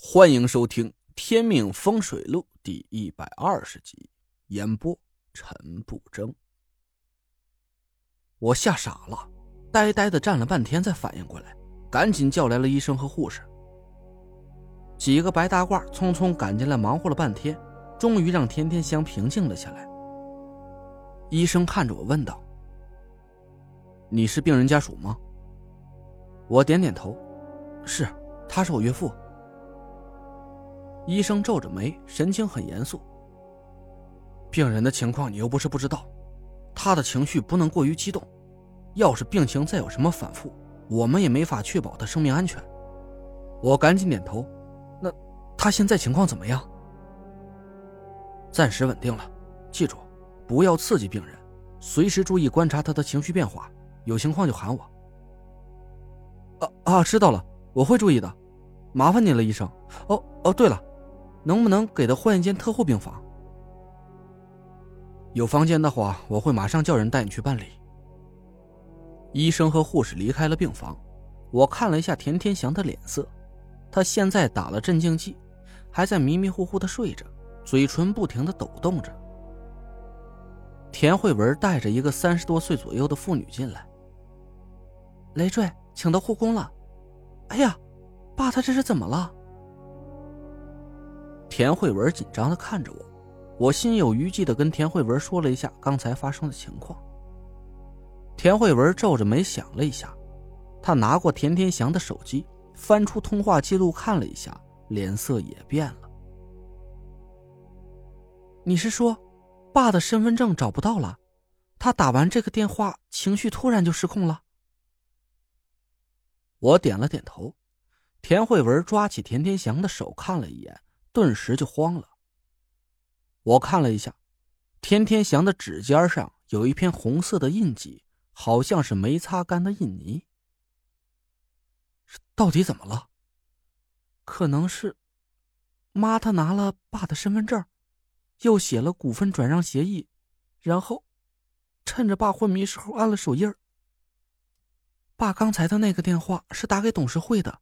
欢迎收听《天命风水录》第一百二十集，演播陈不争。我吓傻了，呆呆的站了半天，才反应过来，赶紧叫来了医生和护士。几个白大褂匆匆赶进来，忙活了半天，终于让天天香平静了下来。医生看着我问道：“你是病人家属吗？”我点点头：“是，他是我岳父。”医生皱着眉，神情很严肃。病人的情况你又不是不知道，他的情绪不能过于激动，要是病情再有什么反复，我们也没法确保他生命安全。我赶紧点头。那他现在情况怎么样？暂时稳定了，记住，不要刺激病人，随时注意观察他的情绪变化，有情况就喊我。啊啊，知道了，我会注意的，麻烦您了，医生。哦哦，对了。能不能给他换一间特护病房？有房间的话，我会马上叫人带你去办理。医生和护士离开了病房，我看了一下田天祥的脸色，他现在打了镇静剂，还在迷迷糊糊的睡着，嘴唇不停的抖动着。田慧文带着一个三十多岁左右的妇女进来。累赘，请到护工了。哎呀，爸，他这是怎么了？田慧文紧张的看着我，我心有余悸的跟田慧文说了一下刚才发生的情况。田慧文皱着眉想了一下，他拿过田天祥的手机，翻出通话记录看了一下，脸色也变了。你是说，爸的身份证找不到了？他打完这个电话，情绪突然就失控了。我点了点头，田慧文抓起田天祥的手看了一眼。顿时就慌了。我看了一下，天天祥的指尖上有一片红色的印记，好像是没擦干的印泥。到底怎么了？可能是妈她拿了爸的身份证，又写了股份转让协议，然后趁着爸昏迷时候按了手印。爸刚才的那个电话是打给董事会的，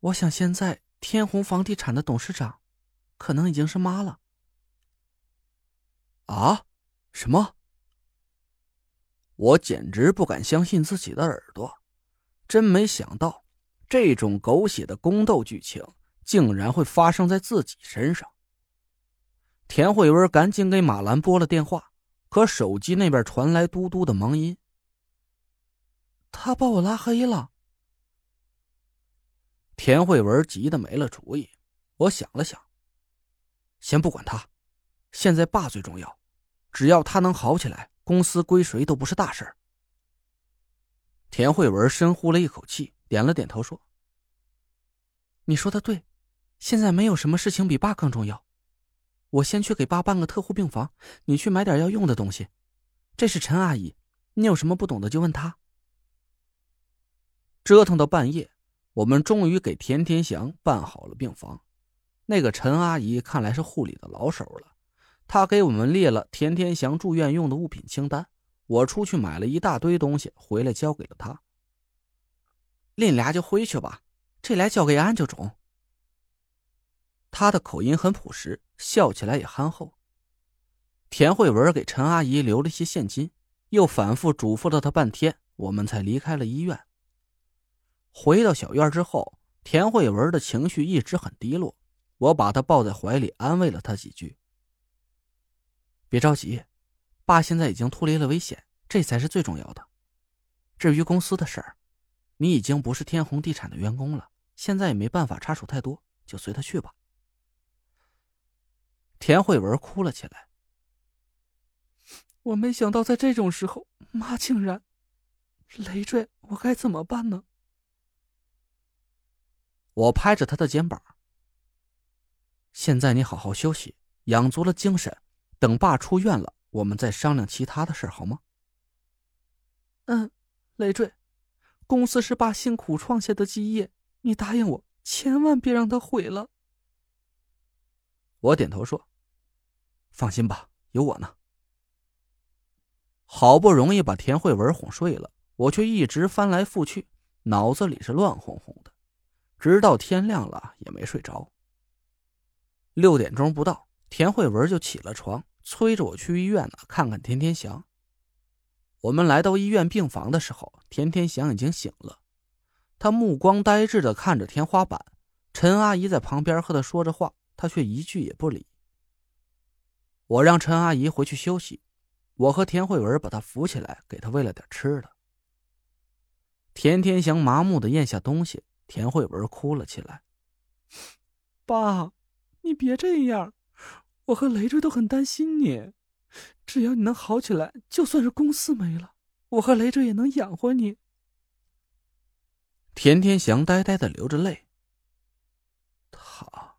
我想现在。天虹房地产的董事长，可能已经是妈了。啊？什么？我简直不敢相信自己的耳朵，真没想到这种狗血的宫斗剧情竟然会发生在自己身上。田慧文赶紧给马兰拨了电话，可手机那边传来嘟嘟的忙音。他把我拉黑了。田慧文急得没了主意。我想了想，先不管他，现在爸最重要。只要他能好起来，公司归谁都不是大事。田慧文深呼了一口气，点了点头，说：“你说的对，现在没有什么事情比爸更重要。我先去给爸办个特护病房，你去买点要用的东西。这是陈阿姨，你有什么不懂的就问她。”折腾到半夜。我们终于给田天祥办好了病房，那个陈阿姨看来是护理的老手了，她给我们列了田天祥住院用的物品清单。我出去买了一大堆东西，回来交给了她。另俩就回去吧，这来交给安就中。他的口音很朴实，笑起来也憨厚。田慧文给陈阿姨留了些现金，又反复嘱咐了她半天，我们才离开了医院。回到小院之后，田慧文的情绪一直很低落。我把她抱在怀里，安慰了她几句：“别着急，爸现在已经脱离了危险，这才是最重要的。至于公司的事儿，你已经不是天虹地产的员工了，现在也没办法插手太多，就随他去吧。”田慧文哭了起来。我没想到在这种时候，妈竟然……累赘，我该怎么办呢？我拍着他的肩膀。现在你好好休息，养足了精神，等爸出院了，我们再商量其他的事好吗？嗯，累赘，公司是爸辛苦创下的基业，你答应我，千万别让他毁了。我点头说：“放心吧，有我呢。”好不容易把田慧文哄睡了，我却一直翻来覆去，脑子里是乱哄哄的。直到天亮了也没睡着。六点钟不到，田慧文就起了床，催着我去医院呢看看田天祥。我们来到医院病房的时候，田天祥已经醒了，他目光呆滞的看着天花板。陈阿姨在旁边和他说着话，他却一句也不理。我让陈阿姨回去休息，我和田慧文把他扶起来，给他喂了点吃的。田天祥麻木的咽下东西，田慧文哭了起来：“爸，你别这样，我和累赘都很担心你。只要你能好起来，就算是公司没了，我和累赘也能养活你。”田天祥呆呆的流着泪。他，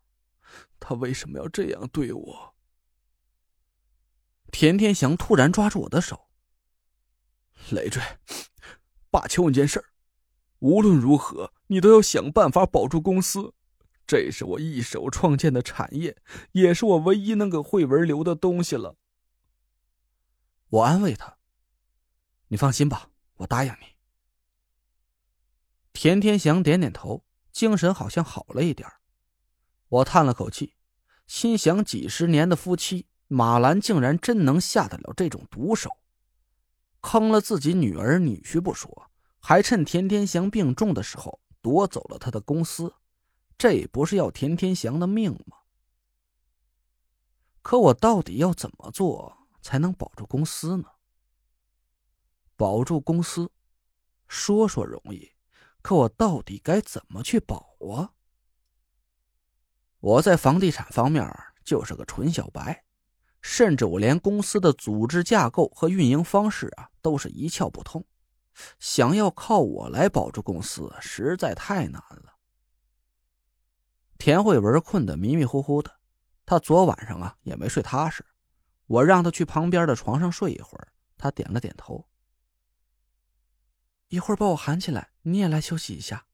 他为什么要这样对我？田天祥突然抓住我的手。累赘，爸求你件事儿，无论如何，你都要想办法保住公司。这是我一手创建的产业，也是我唯一能给慧文留的东西了。我安慰他：“你放心吧，我答应你。”田天祥点点头，精神好像好了一点我叹了口气，心想：几十年的夫妻，马兰竟然真能下得了这种毒手，坑了自己女儿女婿不说，还趁田天祥病重的时候夺走了他的公司，这不是要田天祥的命吗？可我到底要怎么做才能保住公司呢？保住公司，说说容易，可我到底该怎么去保啊？我在房地产方面就是个纯小白，甚至我连公司的组织架构和运营方式啊都是一窍不通。想要靠我来保住公司，实在太难了。田慧文困得迷迷糊糊的，他昨晚上啊也没睡踏实。我让他去旁边的床上睡一会儿，他点了点头。一会儿把我喊起来，你也来休息一下。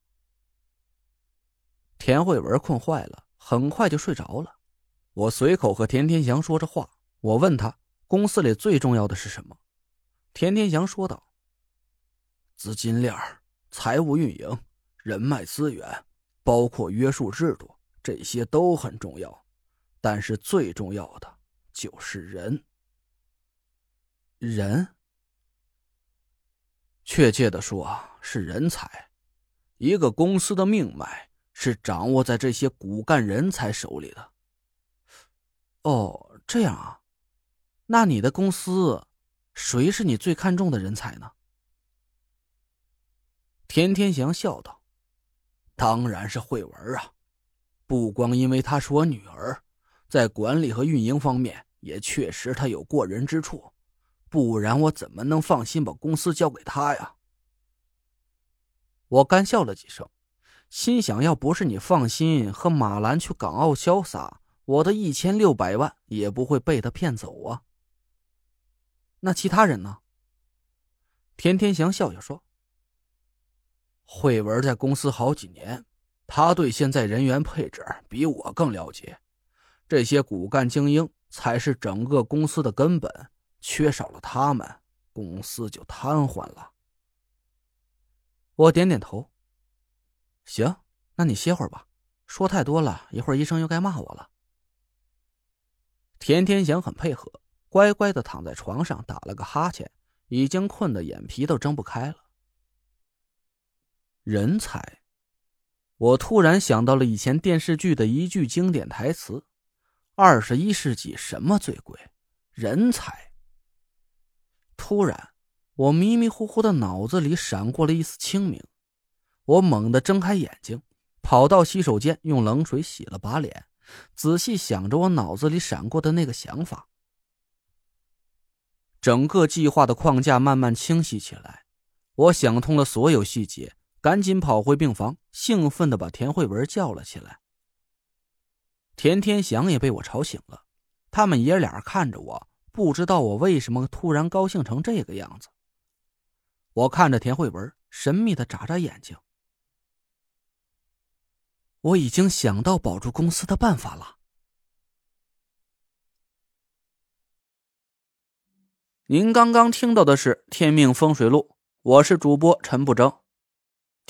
田慧文困坏了。很快就睡着了。我随口和田天祥说着话。我问他：“公司里最重要的是什么？”田天祥说道：“资金链、财务运营、人脉资源，包括约束制度，这些都很重要。但是最重要的就是人。人，确切的说是人才。一个公司的命脉。”是掌握在这些骨干人才手里的。哦，这样啊，那你的公司，谁是你最看重的人才呢？田天祥笑道：“当然是慧文啊，不光因为她是我女儿，在管理和运营方面也确实她有过人之处，不然我怎么能放心把公司交给她呀？”我干笑了几声。心想要不是你放心和马兰去港澳潇洒，我的一千六百万也不会被他骗走啊。那其他人呢？田天祥笑笑说：“慧文在公司好几年，他对现在人员配置比我更了解。这些骨干精英才是整个公司的根本，缺少了他们，公司就瘫痪了。”我点点头。行，那你歇会儿吧。说太多了，一会儿医生又该骂我了。田天祥很配合，乖乖的躺在床上打了个哈欠，已经困得眼皮都睁不开了。人才，我突然想到了以前电视剧的一句经典台词：“二十一世纪什么最贵？人才。”突然，我迷迷糊糊的脑子里闪过了一丝清明。我猛地睁开眼睛，跑到洗手间，用冷水洗了把脸，仔细想着我脑子里闪过的那个想法。整个计划的框架慢慢清晰起来，我想通了所有细节，赶紧跑回病房，兴奋的把田慧文叫了起来。田天祥也被我吵醒了，他们爷俩看着我，不知道我为什么突然高兴成这个样子。我看着田慧文，神秘的眨眨眼睛。我已经想到保住公司的办法了。您刚刚听到的是《天命风水录》，我是主播陈不争，